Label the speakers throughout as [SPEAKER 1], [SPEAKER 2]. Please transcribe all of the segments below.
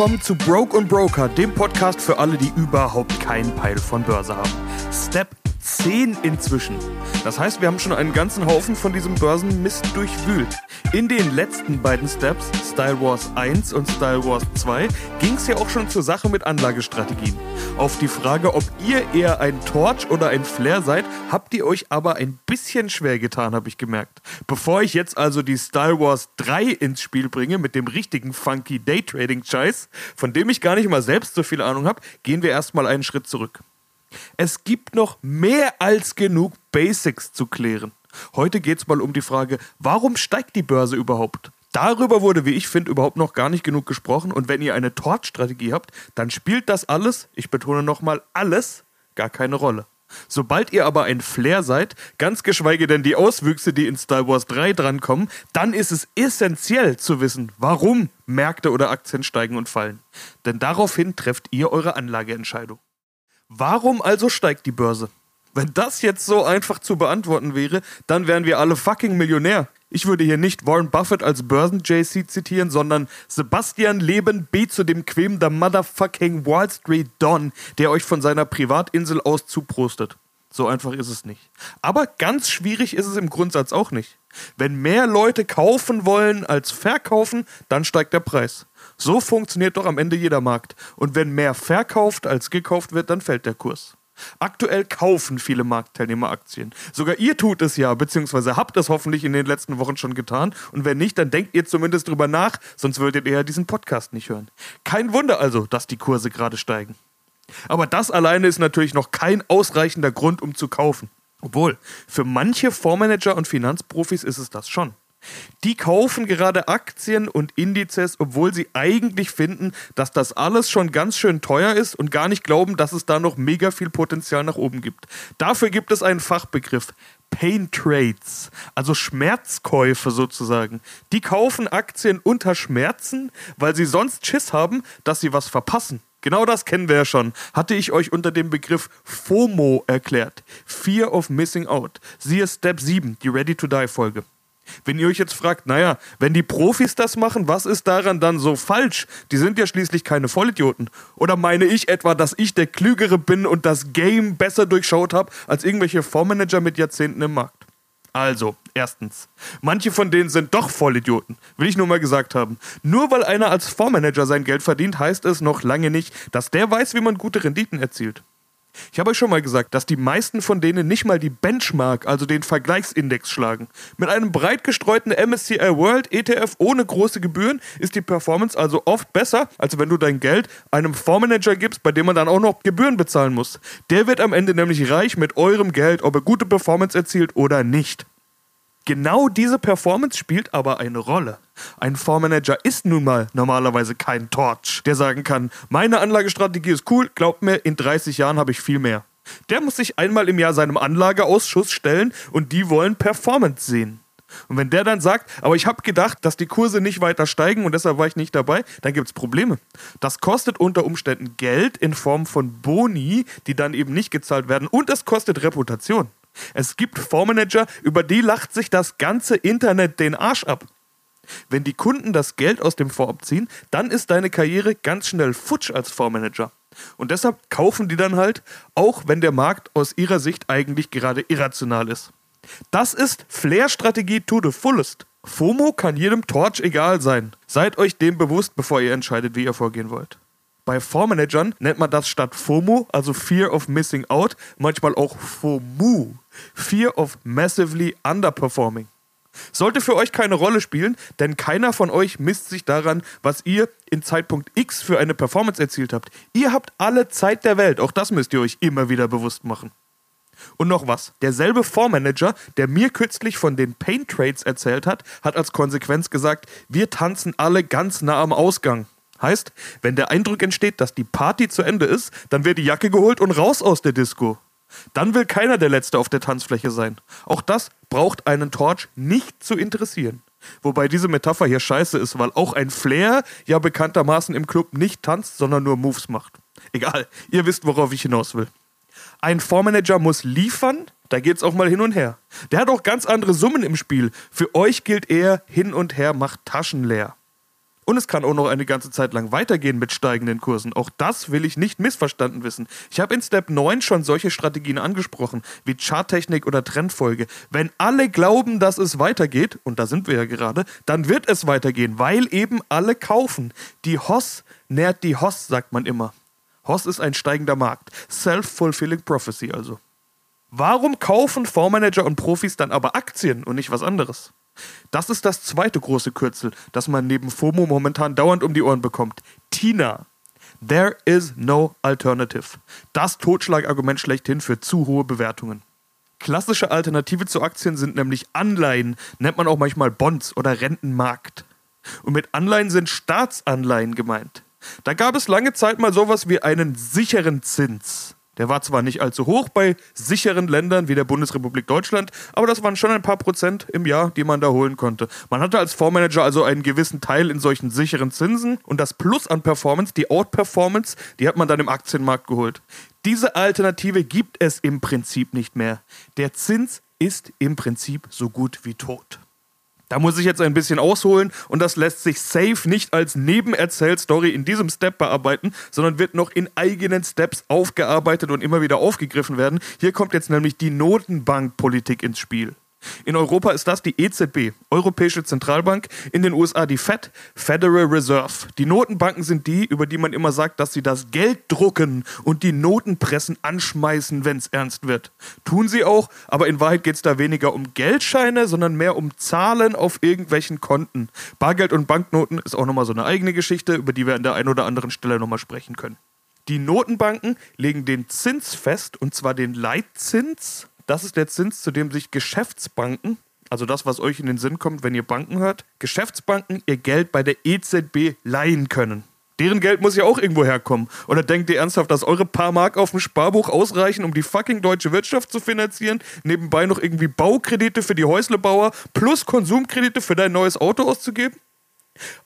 [SPEAKER 1] willkommen zu Broke und Broker, dem Podcast für alle, die überhaupt keinen Peil von Börse haben. Step 10 inzwischen. Das heißt, wir haben schon einen ganzen Haufen von diesem Börsenmist durchwühlt. In den letzten beiden Steps, Style Wars 1 und Style Wars 2, ging es ja auch schon zur Sache mit Anlagestrategien. Auf die Frage, ob ihr eher ein Torch oder ein Flair seid, habt ihr euch aber ein bisschen schwer getan, habe ich gemerkt. Bevor ich jetzt also die Style Wars 3 ins Spiel bringe mit dem richtigen funky Daytrading-Scheiß, von dem ich gar nicht mal selbst so viel Ahnung habe, gehen wir erstmal einen Schritt zurück. Es gibt noch mehr als genug Basics zu klären. Heute geht es mal um die Frage, warum steigt die Börse überhaupt? Darüber wurde, wie ich finde, überhaupt noch gar nicht genug gesprochen. Und wenn ihr eine Torch-Strategie habt, dann spielt das alles, ich betone nochmal alles, gar keine Rolle. Sobald ihr aber ein Flair seid, ganz geschweige denn die Auswüchse, die in Star Wars 3 drankommen, dann ist es essentiell zu wissen, warum Märkte oder Aktien steigen und fallen. Denn daraufhin trefft ihr eure Anlageentscheidung. Warum also steigt die Börse? Wenn das jetzt so einfach zu beantworten wäre, dann wären wir alle fucking Millionär. Ich würde hier nicht Warren Buffett als Börsen-JC zitieren, sondern Sebastian Leben B. zu dem Quem der Motherfucking Wall Street Don, der euch von seiner Privatinsel aus zuprostet. So einfach ist es nicht. Aber ganz schwierig ist es im Grundsatz auch nicht. Wenn mehr Leute kaufen wollen als verkaufen, dann steigt der Preis. So funktioniert doch am Ende jeder Markt. Und wenn mehr verkauft als gekauft wird, dann fällt der Kurs. Aktuell kaufen viele Marktteilnehmer Aktien. Sogar ihr tut es ja, beziehungsweise habt es hoffentlich in den letzten Wochen schon getan. Und wenn nicht, dann denkt ihr zumindest drüber nach, sonst würdet ihr ja diesen Podcast nicht hören. Kein Wunder also, dass die Kurse gerade steigen. Aber das alleine ist natürlich noch kein ausreichender Grund, um zu kaufen. Obwohl, für manche Fondsmanager und Finanzprofis ist es das schon. Die kaufen gerade Aktien und Indizes, obwohl sie eigentlich finden, dass das alles schon ganz schön teuer ist und gar nicht glauben, dass es da noch mega viel Potenzial nach oben gibt. Dafür gibt es einen Fachbegriff. Pain Trades, also Schmerzkäufe sozusagen. Die kaufen Aktien unter Schmerzen, weil sie sonst Schiss haben, dass sie was verpassen. Genau das kennen wir ja schon. Hatte ich euch unter dem Begriff FOMO erklärt. Fear of Missing Out. Siehe Step 7, die Ready to Die Folge. Wenn ihr euch jetzt fragt, naja, wenn die Profis das machen, was ist daran dann so falsch? Die sind ja schließlich keine Vollidioten. Oder meine ich etwa, dass ich der Klügere bin und das Game besser durchschaut habe als irgendwelche Fondsmanager mit Jahrzehnten im Markt? Also, erstens, manche von denen sind doch Vollidioten, will ich nur mal gesagt haben. Nur weil einer als Fondsmanager sein Geld verdient, heißt es noch lange nicht, dass der weiß, wie man gute Renditen erzielt. Ich habe euch schon mal gesagt, dass die meisten von denen nicht mal die Benchmark, also den Vergleichsindex, schlagen. Mit einem breit gestreuten MSCI World ETF ohne große Gebühren ist die Performance also oft besser, als wenn du dein Geld einem Fondsmanager gibst, bei dem man dann auch noch Gebühren bezahlen muss. Der wird am Ende nämlich reich mit eurem Geld, ob er gute Performance erzielt oder nicht. Genau diese Performance spielt aber eine Rolle. Ein Fondsmanager ist nun mal normalerweise kein Torch, der sagen kann, meine Anlagestrategie ist cool, glaubt mir, in 30 Jahren habe ich viel mehr. Der muss sich einmal im Jahr seinem Anlageausschuss stellen und die wollen Performance sehen. Und wenn der dann sagt, aber ich habe gedacht, dass die Kurse nicht weiter steigen und deshalb war ich nicht dabei, dann gibt es Probleme. Das kostet unter Umständen Geld in Form von Boni, die dann eben nicht gezahlt werden und es kostet Reputation. Es gibt Fondsmanager, über die lacht sich das ganze Internet den Arsch ab. Wenn die Kunden das Geld aus dem Fonds abziehen, dann ist deine Karriere ganz schnell futsch als Fondsmanager. Und deshalb kaufen die dann halt, auch wenn der Markt aus ihrer Sicht eigentlich gerade irrational ist. Das ist Flair-Strategie to the fullest. FOMO kann jedem Torch egal sein. Seid euch dem bewusst, bevor ihr entscheidet, wie ihr vorgehen wollt. Bei Fondsmanagern nennt man das statt FOMO, also Fear of Missing Out, manchmal auch FOMU, Fear of Massively Underperforming. Sollte für euch keine Rolle spielen, denn keiner von euch misst sich daran, was ihr in Zeitpunkt X für eine Performance erzielt habt. Ihr habt alle Zeit der Welt, auch das müsst ihr euch immer wieder bewusst machen. Und noch was. Derselbe Fondsmanager, der mir kürzlich von den Pain Trades erzählt hat, hat als Konsequenz gesagt, wir tanzen alle ganz nah am Ausgang. Heißt, wenn der Eindruck entsteht, dass die Party zu Ende ist, dann wird die Jacke geholt und raus aus der Disco. Dann will keiner der Letzte auf der Tanzfläche sein. Auch das braucht einen Torch nicht zu interessieren. Wobei diese Metapher hier scheiße ist, weil auch ein Flair ja bekanntermaßen im Club nicht tanzt, sondern nur Moves macht. Egal, ihr wisst, worauf ich hinaus will. Ein Fondsmanager muss liefern, da geht's auch mal hin und her. Der hat auch ganz andere Summen im Spiel. Für euch gilt eher, hin und her macht Taschen leer. Und es kann auch noch eine ganze Zeit lang weitergehen mit steigenden Kursen. Auch das will ich nicht missverstanden wissen. Ich habe in Step 9 schon solche Strategien angesprochen, wie Charttechnik oder Trendfolge. Wenn alle glauben, dass es weitergeht, und da sind wir ja gerade, dann wird es weitergehen, weil eben alle kaufen. Die Hoss nährt die Hoss, sagt man immer. Hoss ist ein steigender Markt. Self-fulfilling Prophecy also. Warum kaufen Fondsmanager und Profis dann aber Aktien und nicht was anderes? Das ist das zweite große Kürzel, das man neben FOMO momentan dauernd um die Ohren bekommt. TINA. There is no alternative. Das Totschlagargument schlechthin für zu hohe Bewertungen. Klassische Alternative zu Aktien sind nämlich Anleihen, nennt man auch manchmal Bonds oder Rentenmarkt. Und mit Anleihen sind Staatsanleihen gemeint. Da gab es lange Zeit mal sowas wie einen sicheren Zins. Der war zwar nicht allzu hoch bei sicheren Ländern wie der Bundesrepublik Deutschland, aber das waren schon ein paar Prozent im Jahr, die man da holen konnte. Man hatte als Fondsmanager also einen gewissen Teil in solchen sicheren Zinsen und das Plus an Performance, die Outperformance, die hat man dann im Aktienmarkt geholt. Diese Alternative gibt es im Prinzip nicht mehr. Der Zins ist im Prinzip so gut wie tot. Da muss ich jetzt ein bisschen ausholen und das lässt sich safe nicht als Nebenerzählstory in diesem Step bearbeiten, sondern wird noch in eigenen Steps aufgearbeitet und immer wieder aufgegriffen werden. Hier kommt jetzt nämlich die Notenbankpolitik ins Spiel. In Europa ist das die EZB, Europäische Zentralbank, in den USA die Fed, Federal Reserve. Die Notenbanken sind die, über die man immer sagt, dass sie das Geld drucken und die Notenpressen anschmeißen, wenn es ernst wird. Tun sie auch, aber in Wahrheit geht es da weniger um Geldscheine, sondern mehr um Zahlen auf irgendwelchen Konten. Bargeld und Banknoten ist auch nochmal so eine eigene Geschichte, über die wir an der einen oder anderen Stelle nochmal sprechen können. Die Notenbanken legen den Zins fest, und zwar den Leitzins das ist der Zins, zu dem sich Geschäftsbanken, also das, was euch in den Sinn kommt, wenn ihr Banken hört, Geschäftsbanken ihr Geld bei der EZB leihen können. Deren Geld muss ja auch irgendwo herkommen. Oder denkt ihr ernsthaft, dass eure paar Mark auf dem Sparbuch ausreichen, um die fucking deutsche Wirtschaft zu finanzieren? Nebenbei noch irgendwie Baukredite für die Häuslebauer plus Konsumkredite für dein neues Auto auszugeben?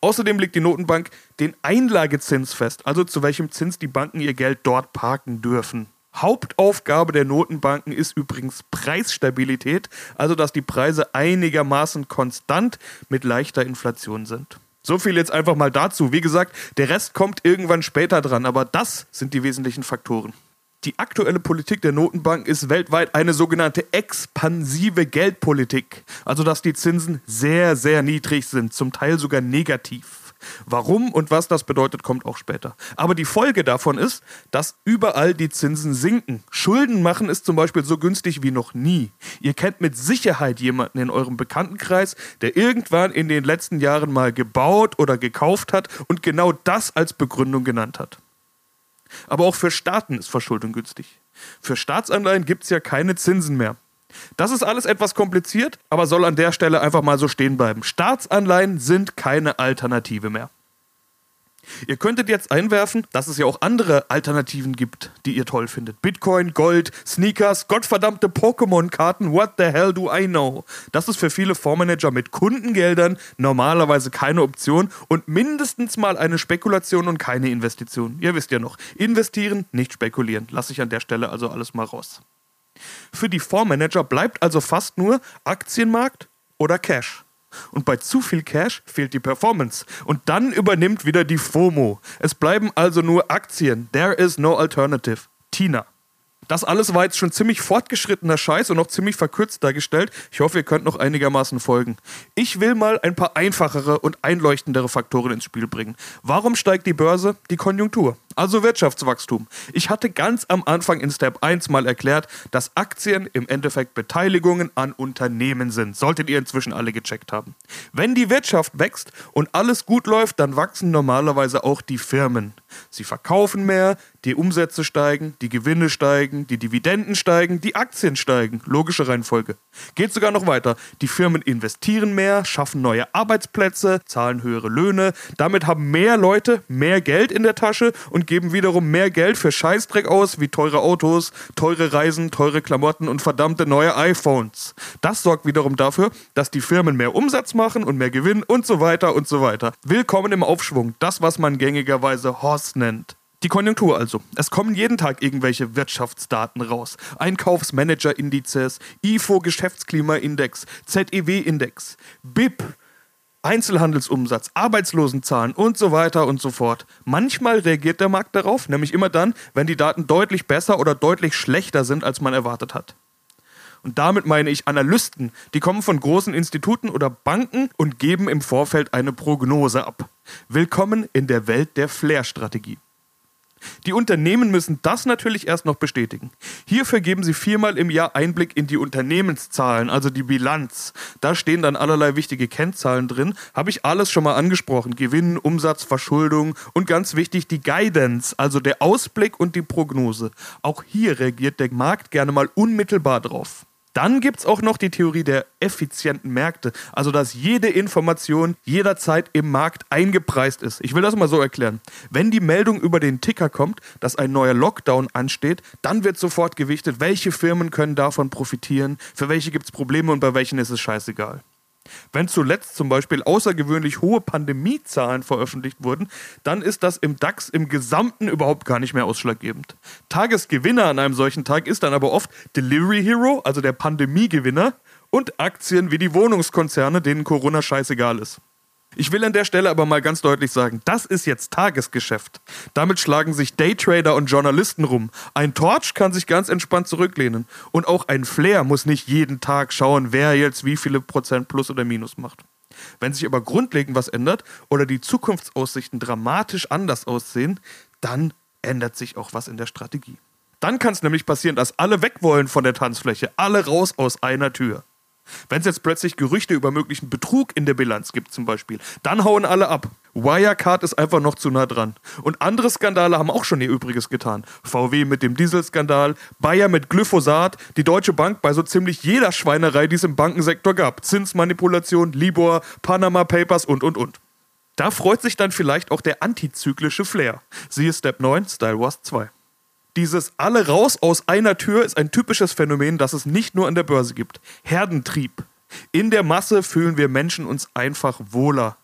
[SPEAKER 1] Außerdem legt die Notenbank den Einlagezins fest, also zu welchem Zins die Banken ihr Geld dort parken dürfen. Hauptaufgabe der Notenbanken ist übrigens Preisstabilität, also dass die Preise einigermaßen konstant mit leichter Inflation sind. So viel jetzt einfach mal dazu. Wie gesagt, der Rest kommt irgendwann später dran, aber das sind die wesentlichen Faktoren. Die aktuelle Politik der Notenbank ist weltweit eine sogenannte expansive Geldpolitik, also dass die Zinsen sehr, sehr niedrig sind, zum Teil sogar negativ. Warum und was das bedeutet, kommt auch später. Aber die Folge davon ist, dass überall die Zinsen sinken. Schulden machen ist zum Beispiel so günstig wie noch nie. Ihr kennt mit Sicherheit jemanden in eurem Bekanntenkreis, der irgendwann in den letzten Jahren mal gebaut oder gekauft hat und genau das als Begründung genannt hat. Aber auch für Staaten ist Verschuldung günstig. Für Staatsanleihen gibt es ja keine Zinsen mehr. Das ist alles etwas kompliziert, aber soll an der Stelle einfach mal so stehen bleiben. Staatsanleihen sind keine Alternative mehr. Ihr könntet jetzt einwerfen, dass es ja auch andere Alternativen gibt, die ihr toll findet. Bitcoin, Gold, Sneakers, gottverdammte Pokémon-Karten, what the hell do I know? Das ist für viele Fondsmanager mit Kundengeldern normalerweise keine Option und mindestens mal eine Spekulation und keine Investition. Ihr wisst ja noch, investieren, nicht spekulieren. Lasse ich an der Stelle also alles mal raus. Für die Fondsmanager bleibt also fast nur Aktienmarkt oder Cash. Und bei zu viel Cash fehlt die Performance. Und dann übernimmt wieder die FOMO. Es bleiben also nur Aktien. There is no alternative. Tina. Das alles war jetzt schon ziemlich fortgeschrittener Scheiß und noch ziemlich verkürzt dargestellt. Ich hoffe, ihr könnt noch einigermaßen folgen. Ich will mal ein paar einfachere und einleuchtendere Faktoren ins Spiel bringen. Warum steigt die Börse? Die Konjunktur also Wirtschaftswachstum. Ich hatte ganz am Anfang in Step 1 mal erklärt, dass Aktien im Endeffekt Beteiligungen an Unternehmen sind. Solltet ihr inzwischen alle gecheckt haben. Wenn die Wirtschaft wächst und alles gut läuft, dann wachsen normalerweise auch die Firmen. Sie verkaufen mehr, die Umsätze steigen, die Gewinne steigen, die Dividenden steigen, die Aktien steigen. Logische Reihenfolge. Geht sogar noch weiter. Die Firmen investieren mehr, schaffen neue Arbeitsplätze, zahlen höhere Löhne. Damit haben mehr Leute mehr Geld in der Tasche und geben wiederum mehr Geld für Scheißdreck aus, wie teure Autos, teure Reisen, teure Klamotten und verdammte neue iPhones. Das sorgt wiederum dafür, dass die Firmen mehr Umsatz machen und mehr Gewinn und so weiter und so weiter. Willkommen im Aufschwung, das, was man gängigerweise Horst nennt. Die Konjunktur also. Es kommen jeden Tag irgendwelche Wirtschaftsdaten raus. Einkaufsmanager-Indizes, IFO-Geschäftsklimaindex, ZEW-Index, BIP, Einzelhandelsumsatz, Arbeitslosenzahlen und so weiter und so fort. Manchmal reagiert der Markt darauf, nämlich immer dann, wenn die Daten deutlich besser oder deutlich schlechter sind, als man erwartet hat. Und damit meine ich Analysten, die kommen von großen Instituten oder Banken und geben im Vorfeld eine Prognose ab. Willkommen in der Welt der Flair-Strategie. Die Unternehmen müssen das natürlich erst noch bestätigen. Hierfür geben sie viermal im Jahr Einblick in die Unternehmenszahlen, also die Bilanz. Da stehen dann allerlei wichtige Kennzahlen drin. Habe ich alles schon mal angesprochen. Gewinn, Umsatz, Verschuldung und ganz wichtig die Guidance, also der Ausblick und die Prognose. Auch hier reagiert der Markt gerne mal unmittelbar drauf. Dann gibt es auch noch die Theorie der effizienten Märkte, also dass jede Information jederzeit im Markt eingepreist ist. Ich will das mal so erklären. Wenn die Meldung über den Ticker kommt, dass ein neuer Lockdown ansteht, dann wird sofort gewichtet, welche Firmen können davon profitieren, für welche gibt es Probleme und bei welchen ist es scheißegal. Wenn zuletzt zum Beispiel außergewöhnlich hohe Pandemiezahlen veröffentlicht wurden, dann ist das im DAX im Gesamten überhaupt gar nicht mehr ausschlaggebend. Tagesgewinner an einem solchen Tag ist dann aber oft Delivery Hero, also der Pandemiegewinner, und Aktien wie die Wohnungskonzerne, denen Corona scheißegal ist. Ich will an der Stelle aber mal ganz deutlich sagen, das ist jetzt Tagesgeschäft. Damit schlagen sich Daytrader und Journalisten rum. Ein Torch kann sich ganz entspannt zurücklehnen. Und auch ein Flair muss nicht jeden Tag schauen, wer jetzt wie viele Prozent plus oder minus macht. Wenn sich aber grundlegend was ändert oder die Zukunftsaussichten dramatisch anders aussehen, dann ändert sich auch was in der Strategie. Dann kann es nämlich passieren, dass alle weg wollen von der Tanzfläche, alle raus aus einer Tür. Wenn es jetzt plötzlich Gerüchte über möglichen Betrug in der Bilanz gibt, zum Beispiel, dann hauen alle ab. Wirecard ist einfach noch zu nah dran. Und andere Skandale haben auch schon ihr Übriges getan. VW mit dem Dieselskandal, Bayer mit Glyphosat, die Deutsche Bank bei so ziemlich jeder Schweinerei, die es im Bankensektor gab. Zinsmanipulation, Libor, Panama Papers und und und. Da freut sich dann vielleicht auch der antizyklische Flair. Siehe Step 9, Style Wars 2. Dieses alle raus aus einer Tür ist ein typisches Phänomen, das es nicht nur an der Börse gibt. Herdentrieb. In der Masse fühlen wir Menschen uns einfach wohler.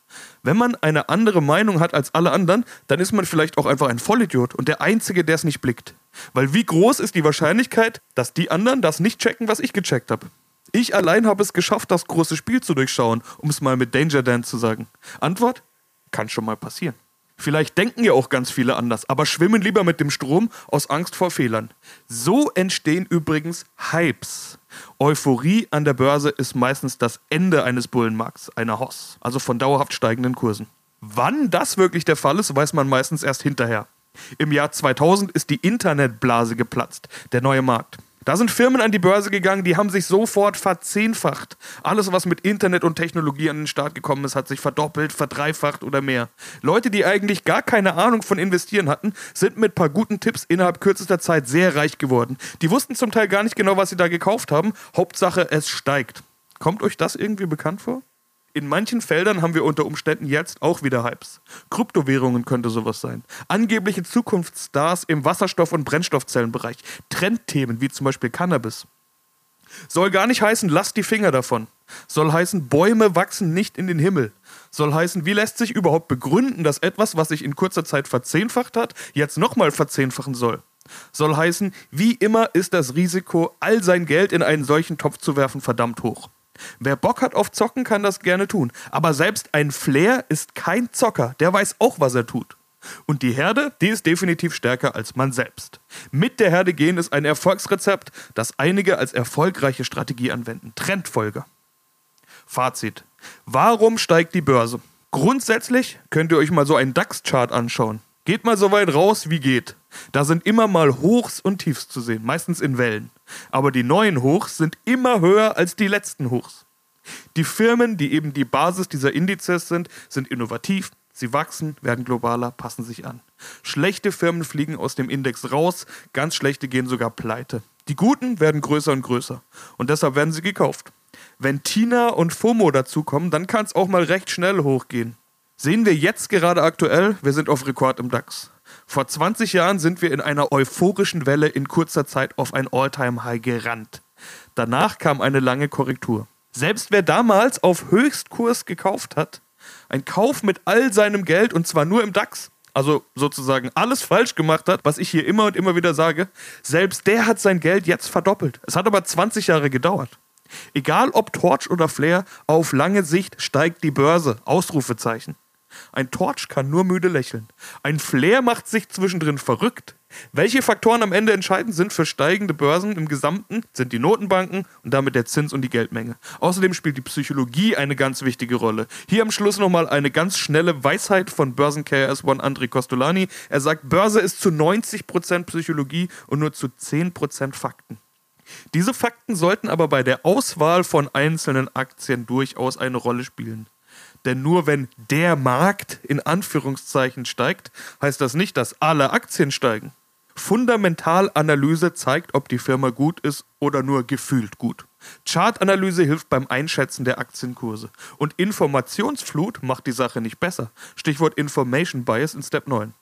[SPEAKER 1] Wenn man eine andere Meinung hat als alle anderen, dann ist man vielleicht auch einfach ein Vollidiot und der Einzige, der es nicht blickt. Weil wie groß ist die Wahrscheinlichkeit, dass die anderen das nicht checken, was ich gecheckt habe? Ich allein habe es geschafft, das große Spiel zu durchschauen, um es mal mit Danger Dan zu sagen. Antwort? Kann schon mal passieren. Vielleicht denken ja auch ganz viele anders, aber schwimmen lieber mit dem Strom aus Angst vor Fehlern. So entstehen übrigens Hypes. Euphorie an der Börse ist meistens das Ende eines Bullenmarkts, einer Hoss, also von dauerhaft steigenden Kursen. Wann das wirklich der Fall ist, weiß man meistens erst hinterher. Im Jahr 2000 ist die Internetblase geplatzt, der neue Markt. Da sind Firmen an die Börse gegangen, die haben sich sofort verzehnfacht. Alles, was mit Internet und Technologie an den Start gekommen ist, hat sich verdoppelt, verdreifacht oder mehr. Leute, die eigentlich gar keine Ahnung von Investieren hatten, sind mit paar guten Tipps innerhalb kürzester Zeit sehr reich geworden. Die wussten zum Teil gar nicht genau, was sie da gekauft haben. Hauptsache, es steigt. Kommt euch das irgendwie bekannt vor? In manchen Feldern haben wir unter Umständen jetzt auch wieder Hypes. Kryptowährungen könnte sowas sein. Angebliche Zukunftsstars im Wasserstoff- und Brennstoffzellenbereich. Trendthemen wie zum Beispiel Cannabis. Soll gar nicht heißen, lasst die Finger davon. Soll heißen, Bäume wachsen nicht in den Himmel. Soll heißen, wie lässt sich überhaupt begründen, dass etwas, was sich in kurzer Zeit verzehnfacht hat, jetzt nochmal verzehnfachen soll. Soll heißen, wie immer ist das Risiko, all sein Geld in einen solchen Topf zu werfen, verdammt hoch. Wer Bock hat auf Zocken, kann das gerne tun. Aber selbst ein Flair ist kein Zocker. Der weiß auch, was er tut. Und die Herde, die ist definitiv stärker als man selbst. Mit der Herde gehen ist ein Erfolgsrezept, das einige als erfolgreiche Strategie anwenden. Trendfolger. Fazit. Warum steigt die Börse? Grundsätzlich könnt ihr euch mal so einen DAX-Chart anschauen. Geht mal so weit raus, wie geht. Da sind immer mal Hochs und Tiefs zu sehen, meistens in Wellen. Aber die neuen Hochs sind immer höher als die letzten Hochs. Die Firmen, die eben die Basis dieser Indizes sind, sind innovativ, sie wachsen, werden globaler, passen sich an. Schlechte Firmen fliegen aus dem Index raus, ganz schlechte gehen sogar pleite. Die guten werden größer und größer und deshalb werden sie gekauft. Wenn Tina und FOMO dazukommen, dann kann es auch mal recht schnell hochgehen. Sehen wir jetzt gerade aktuell, wir sind auf Rekord im DAX. Vor 20 Jahren sind wir in einer euphorischen Welle in kurzer Zeit auf ein All-Time-High gerannt. Danach kam eine lange Korrektur. Selbst wer damals auf Höchstkurs gekauft hat, ein Kauf mit all seinem Geld und zwar nur im DAX, also sozusagen alles falsch gemacht hat, was ich hier immer und immer wieder sage, selbst der hat sein Geld jetzt verdoppelt. Es hat aber 20 Jahre gedauert. Egal ob Torch oder Flair, auf lange Sicht steigt die Börse. Ausrufezeichen. Ein Torch kann nur müde lächeln. Ein Flair macht sich zwischendrin verrückt. Welche Faktoren am Ende entscheidend sind für steigende Börsen im Gesamten, sind die Notenbanken und damit der Zins und die Geldmenge. Außerdem spielt die Psychologie eine ganz wichtige Rolle. Hier am Schluss nochmal eine ganz schnelle Weisheit von Börsen KRS-One André Costolani. Er sagt, Börse ist zu 90% Psychologie und nur zu 10% Fakten. Diese Fakten sollten aber bei der Auswahl von einzelnen Aktien durchaus eine Rolle spielen. Denn nur wenn der Markt in Anführungszeichen steigt, heißt das nicht, dass alle Aktien steigen. Fundamentalanalyse zeigt, ob die Firma gut ist oder nur gefühlt gut. Chartanalyse hilft beim Einschätzen der Aktienkurse. Und Informationsflut macht die Sache nicht besser. Stichwort Information Bias in Step 9.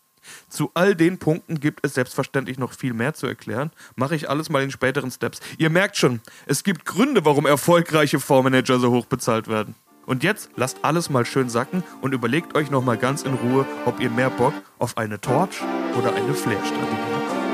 [SPEAKER 1] Zu all den Punkten gibt es selbstverständlich noch viel mehr zu erklären. Mache ich alles mal in späteren Steps. Ihr merkt schon, es gibt Gründe, warum erfolgreiche Fondsmanager so hoch bezahlt werden. Und jetzt lasst alles mal schön sacken und überlegt euch nochmal ganz in Ruhe, ob ihr mehr Bock auf eine Torch oder eine Flair-Strategie habt.